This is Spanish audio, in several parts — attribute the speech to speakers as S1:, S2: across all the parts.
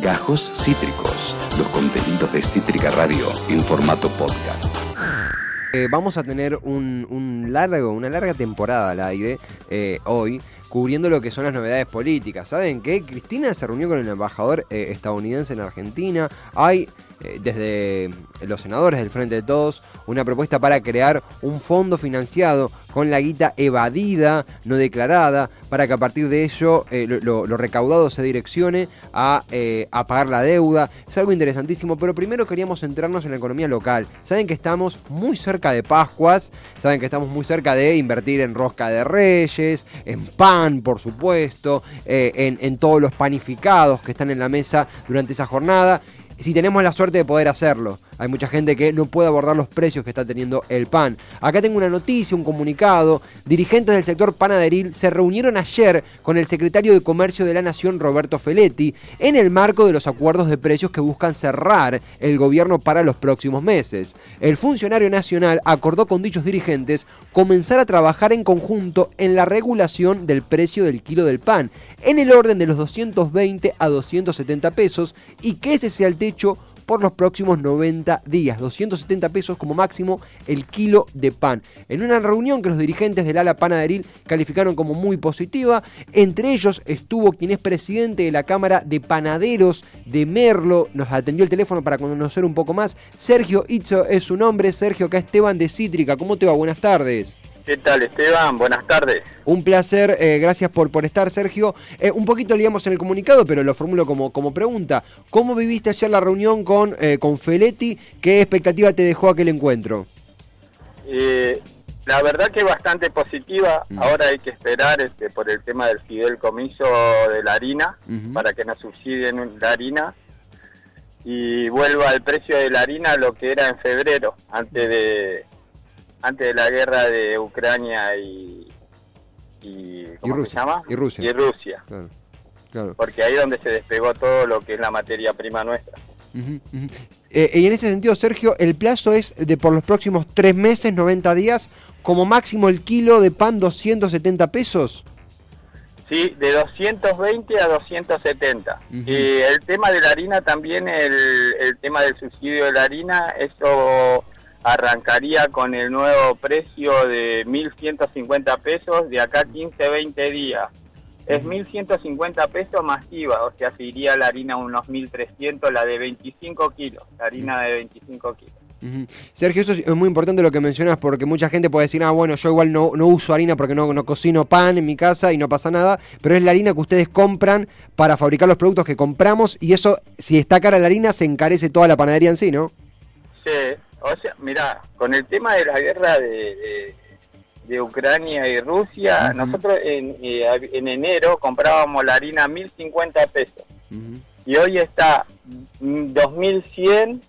S1: Gajos Cítricos, los contenidos de Cítrica Radio en formato podcast.
S2: Eh, vamos a tener un, largo, una larga temporada al aire eh, hoy cubriendo lo que son las novedades políticas. ¿Saben qué? Cristina se reunió con el embajador eh, estadounidense en Argentina. Hay, desde los senadores del Frente de Todos, una propuesta para crear un fondo financiado con la guita evadida, no declarada, para que a partir de ello eh, lo, recaudado se direccione a, a pagar la deuda. Es algo interesantísimo, pero primero queríamos centrarnos en la economía local. Saben que estamos muy cerca de Pascuas, saben que estamos muy cerca de invertir en rosca de reyes, en pan por supuesto, eh, en todos los panificados que están en la mesa durante esa jornada si tenemos la suerte de poder hacerlo. Hay mucha gente que no puede abordar los precios que está teniendo el pan. Acá tengo una noticia, un comunicado. Dirigentes del sector panaderil se reunieron ayer con el secretario de Comercio de la Nación, Roberto Feletti, en el marco de los acuerdos de precios que buscan cerrar el gobierno para los próximos meses. El funcionario nacional acordó con dichos dirigentes comenzar a trabajar en conjunto en la regulación del precio del kilo del pan, en el orden de los 220 a 270 pesos, y que ese sea el hecho por los próximos 90 días. 270 pesos como máximo el kilo de pan. En una reunión que los dirigentes del ala panaderil calificaron como muy positiva, entre ellos estuvo quien es presidente de la Cámara de Panaderos de Merlo, nos atendió el teléfono para conocer un poco más. Sergio Itzo es su nombre, Sergio acá Esteban de Cítrica, ¿cómo te va? Buenas tardes.
S3: ¿Qué tal Esteban? Buenas tardes.
S2: Un placer, eh, gracias por, por estar Sergio. Eh, un poquito leíamos en el comunicado, pero lo formulo como, como pregunta. ¿Cómo viviste ayer la reunión con, eh, con Feletti? ¿Qué expectativa te dejó aquel encuentro?
S3: la verdad que bastante positiva. Mm. Ahora hay que esperar este, por el tema del fidel-comiso de la harina, para que nos subsidien la harina y vuelva el precio de la harina lo que era en febrero, antes de antes de la guerra de Ucrania y, y ¿cómo
S2: Rusia,
S3: se llama?
S2: Y Rusia.
S3: Y Rusia. Porque ahí es donde se despegó todo lo que es la materia prima nuestra.
S2: Eh, y en ese sentido, Sergio, el plazo es de por los próximos tres meses, 90 días, como máximo el kilo de pan 270 pesos.
S3: Sí, de 220 a 270. Y el tema de la harina también, el, el tema del subsidio de la harina, eso arrancaría con el nuevo precio de 1.150 pesos de acá 15, 20 días. Es 1.150 pesos masiva, o sea, se iría la harina unos 1.300, la de 25 kilos, la harina de 25 kilos.
S2: Sergio, eso es muy importante lo que mencionas porque mucha gente puede decir, ah, bueno, yo igual no, no uso harina porque no, no cocino pan en mi casa y no pasa nada, pero es la harina que ustedes compran para fabricar los productos que compramos y eso, si está cara la harina, se encarece toda la panadería en sí, ¿no?
S3: Sí, o sea, mira, con el tema de la guerra de, de, Ucrania y Rusia, nosotros en, eh, en enero comprábamos la harina a 1.050 pesos. Y hoy está 2.100,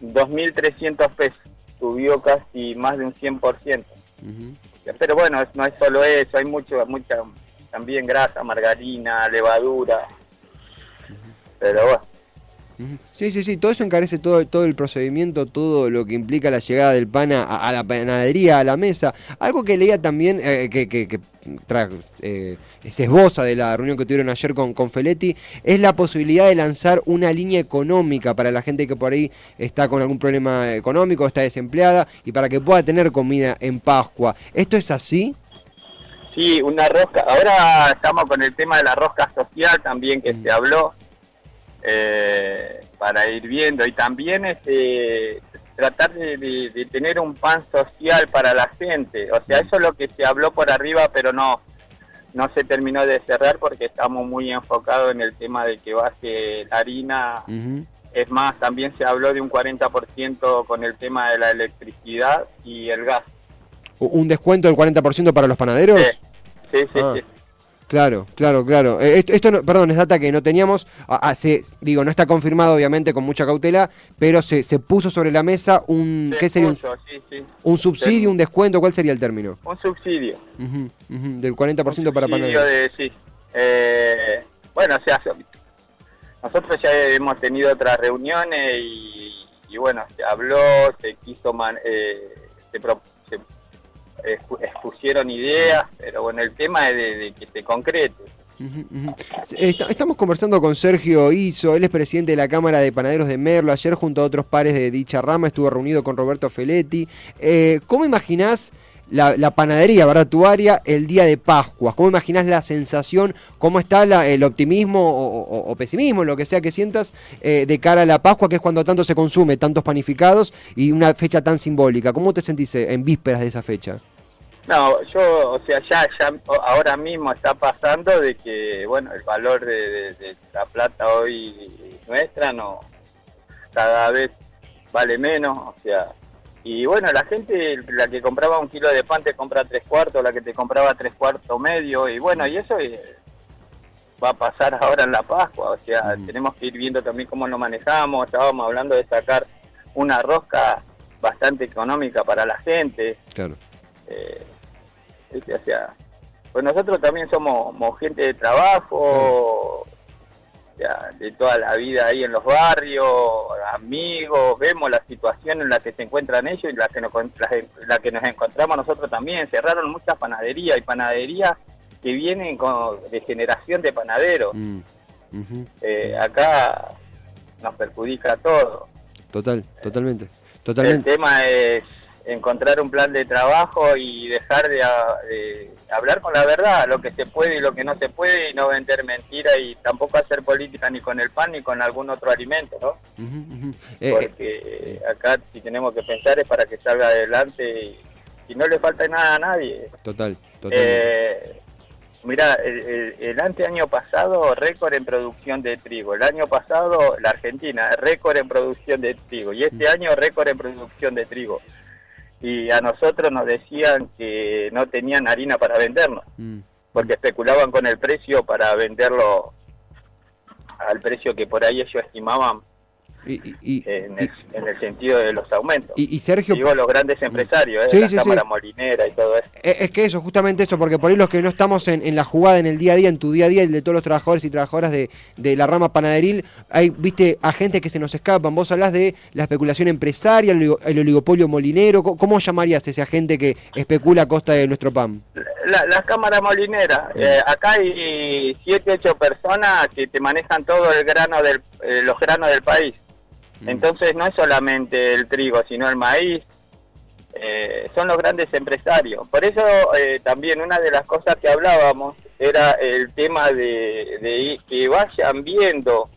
S3: 2.300 pesos. Subió casi más de un 100%. Pero bueno, no es solo eso, hay mucho, mucha también grasa, margarina, levadura. Pero bueno.
S2: Sí, sí, sí, todo eso encarece todo, todo el procedimiento, todo lo que implica la llegada del pan a, la panadería, a la mesa. Algo que leía también, eh, que, que, que eh, se esboza de la reunión que tuvieron ayer con, con Feletti, es la posibilidad de lanzar una línea económica para la gente que por ahí está con algún problema económico, está desempleada, y para que pueda tener comida en Pascua. ¿Esto es así?
S3: Sí, una rosca. Ahora estamos con el tema de la rosca social también que mm. se habló eh, para ir viendo y también este, tratar de, tener un pan social para la gente. O sea, eso es lo que se habló por arriba, pero no no se terminó de cerrar porque estamos muy enfocados en el tema de que baje la harina. Es más, también se habló de un 40% con el tema de la electricidad y el gas.
S2: ¿Un descuento del 40% para los panaderos?
S3: Sí, sí, ah. sí.
S2: Claro, claro, claro. Eh, esto, perdón, es data que no teníamos. digo, no está confirmado, obviamente, con mucha cautela, pero se, se puso sobre la mesa un. ¿Qué sería? un, un subsidio, un descuento, ¿cuál sería el término?
S3: Un subsidio.
S2: del 40% para panaderos.
S3: De, sí. Eh, bueno, o sea, nosotros ya hemos tenido otras reuniones y, bueno, se habló, se quiso. Man, eh, se, expusieron ideas, pero bueno, el tema es de, que se concrete.
S2: Estamos conversando con Sergio Iso, él es presidente de la Cámara de Panaderos de Merlo. Ayer, junto a otros pares de dicha rama, estuvo reunido con Roberto Feletti. Eh, ¿Cómo imaginás la, la panadería, verdad, tu área, el día de Pascua? ¿Cómo imaginás la sensación? ¿Cómo está la- el optimismo o, pesimismo, lo que sea que sientas, eh, de cara a la Pascua, que es cuando tanto se consume, tantos panificados y una fecha tan simbólica? ¿Cómo te sentís eh, en vísperas de esa fecha?
S3: No, yo, o sea, ya, ya ahora mismo está pasando de que, bueno, el valor de- de la plata hoy nuestra no cada vez vale menos, o sea, y bueno, la gente, la que compraba un kilo de pan te compra tres cuartos, la que te compraba tres cuartos medio, y bueno, y eso eh, va a pasar ahora en la Pascua, o sea,
S2: Mm.
S3: tenemos que ir viendo también cómo lo manejamos, estábamos hablando de sacar una rosca bastante económica para la gente,
S2: Claro.
S3: eh, ¿viste? o sea, pues nosotros también somos, gente de trabajo, sea, de toda la vida ahí en los barrios, amigos, vemos la situación en la que se encuentran ellos y la que nos, la, la que nos encontramos nosotros también. Cerraron muchas panaderías y panaderías que vienen con, de generación de panaderos.
S2: Mm.
S3: Eh, acá nos perjudica a todos.
S2: Total, totalmente.
S3: El
S2: Totalmente.
S3: tema es encontrar un plan de trabajo y dejar de, hablar con la verdad, lo que se puede y lo que no se puede, y no vender mentiras y tampoco hacer política ni con el pan ni con algún otro alimento, ¿no?
S2: Eh,
S3: Porque acá si tenemos que pensar es para que salga adelante y, y no le falta nada a nadie.
S2: total, totalmente.
S3: Eh, mira, el, el, el anteaño pasado récord en producción de trigo, el año pasado la Argentina récord en producción de trigo y este año récord en producción de trigo. Y a nosotros nos decían que no tenían harina para vendernos,
S2: Mm,
S3: porque especulaban con el precio para venderlo al precio que por ahí ellos estimaban
S2: Y,
S3: en el, en el sentido de los aumentos.
S2: y- Sergio,
S3: Digo los grandes empresarios, ¿eh?
S2: Sí,
S3: la
S2: sí,
S3: Cámara
S2: sí.
S3: Molinera y todo eso.
S2: eh, es que eso, justamente eso, porque por ahí los que no estamos en, en la jugada, en el día a día, en tu día a día, el de todos los trabajadores y trabajadoras de, de la rama panaderil, hay, viste, agentes que se nos escapan. Vos hablás de la especulación empresaria, el, oligo- el oligopolio molinero. ¿Cómo, cómo llamarías a ese agente que especula a costa de nuestro pan?
S3: La, las cámaras molineras, eh, acá hay siete, ocho personas que te manejan todo el grano del, eh, los granos del país. Entonces no es solamente el trigo, sino el maíz. eh, son los grandes empresarios. Por eso eh, también una de las cosas que hablábamos era el tema de, de que vayan viendo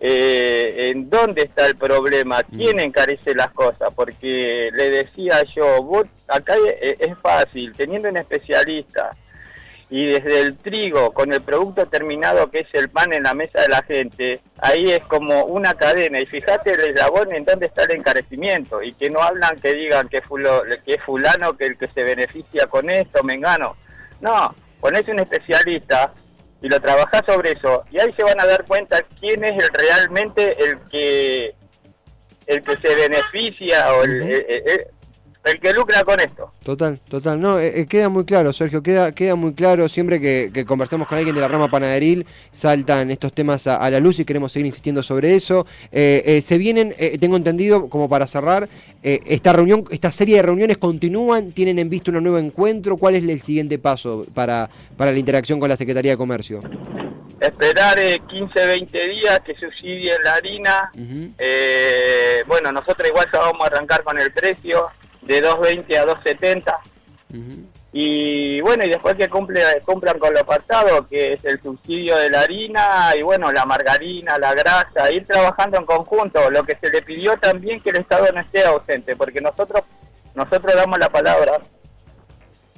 S3: eh, en dónde está el problema, quién encarece las cosas, porque le decía yo, vos, acá es, es fácil, teniendo un especialista y desde el trigo con el producto terminado que es el pan en la mesa de la gente, ahí es como una cadena y fíjate el eslabón en dónde está el encarecimiento y que no hablan que digan que, fulo, que es fulano que el que se beneficia con esto, mengano. No, ponés un especialista y lo trabajás sobre eso y ahí se van a dar cuenta quién es el, realmente el que el que se beneficia o el,
S2: Ujú.
S3: el- el- el que lucra con esto.
S2: Total, total. No, eh, eh, queda muy claro, Sergio, queda, queda muy claro. Siempre que, que conversamos con alguien de la rama panaderil, saltan estos temas a, a la luz y queremos seguir insistiendo sobre eso. Eh, eh, se vienen, eh, tengo entendido, como para cerrar, esta reunión, esta serie de reuniones continúan, tienen en vista un nuevo encuentro. ¿Cuál es el siguiente paso para, para la interacción con la Secretaría de Comercio?
S3: Esperar eh, 15, 20 días que subsidie la harina. Eh, bueno, nosotros igual ya vamos a arrancar con el precio de 2.20 a 2.70.
S2: Ujú.
S3: Y bueno, y después que cumple, cumplan con lo pasado, que es el subsidio de la harina y bueno, la margarina, la grasa, ir trabajando en conjunto. Lo que se le pidió también que el Estado no esté ausente, porque nosotros nosotros damos la palabra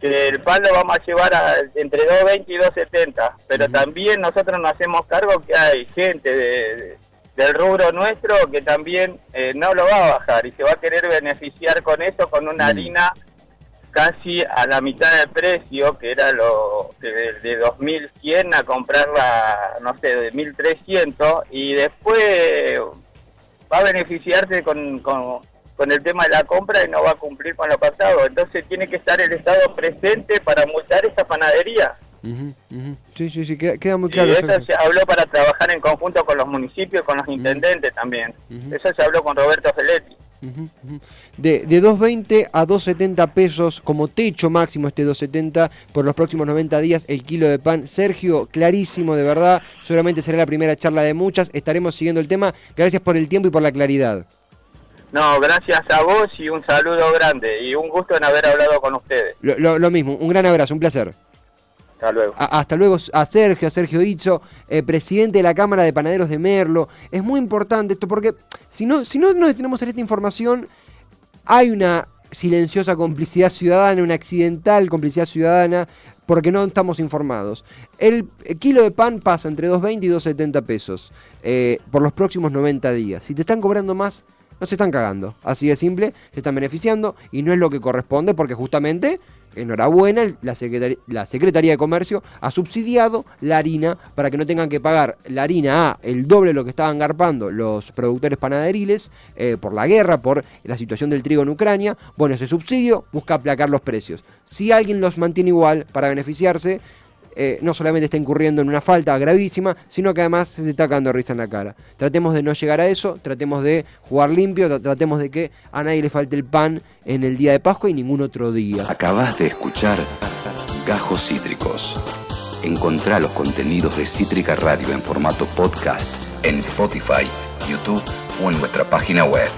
S3: que el pan lo vamos a llevar a, entre 2.20 y 2.70, pero también nosotros nos hacemos cargo que hay gente de- de- del rubro nuestro que también eh, no lo va a bajar y se va a querer beneficiar con eso, con una
S2: Mm.
S3: harina casi a la mitad del precio, que era lo que de, de 2.100 a comprarla, no sé, de 1.300, y después va a beneficiarse con, con, con el tema de la compra y no va a cumplir con lo pasado. Entonces tiene que estar el Estado presente para multar esa panadería.
S2: Ujú, ujú. Sí, sí, sí, queda, queda muy
S3: Y
S2: claro.
S3: eso
S2: Sergio.
S3: se habló para trabajar en conjunto con los municipios, con los intendentes también. Eso se habló con Roberto Feletti.
S2: De, de 2.20 a 2.70 pesos como techo máximo este 2.70 por los próximos 90 días el kilo de pan. Sergio, clarísimo de verdad, seguramente será la primera charla de muchas, estaremos siguiendo el tema. Gracias por el tiempo y por la claridad.
S3: No, gracias a vos y un saludo grande y un gusto en haber hablado con ustedes.
S2: Lo, lo- lo mismo, un gran abrazo, un placer.
S3: Hasta luego.
S2: A- hasta luego a Sergio, a Sergio Itzo, eh, presidente de la Cámara de Panaderos de Merlo. Es muy importante esto porque si no, si no nos detenemos en esta información, hay una silenciosa complicidad ciudadana, una accidental complicidad ciudadana, porque no estamos informados. El kilo de pan pasa entre 2.20 y 2.70 pesos eh, por los próximos 90 días. Si te están cobrando más, no se están cagando. Así de simple, se están beneficiando y no es lo que corresponde porque justamente, enhorabuena, la Secretaría de Comercio ha subsidiado la harina para que no tengan que pagar la harina a el doble de lo que estaban garpando los productores panaderiles eh, por la guerra, por la situación del trigo en Ucrania. Bueno, ese subsidio busca aplacar los precios. Si alguien los mantiene igual para beneficiarse, eh, no solamente está incurriendo en una falta gravísima, sino que además se está cagando risa en la cara. Tratemos de no llegar a eso, tratemos de jugar limpio, tra- tratemos de que a nadie le falte el pan en el día de Pascua y ningún otro día.
S1: Acabas de escuchar Gajos Cítricos. Encontrá los contenidos de Cítrica Radio en formato podcast en Spotify, YouTube o en nuestra página web.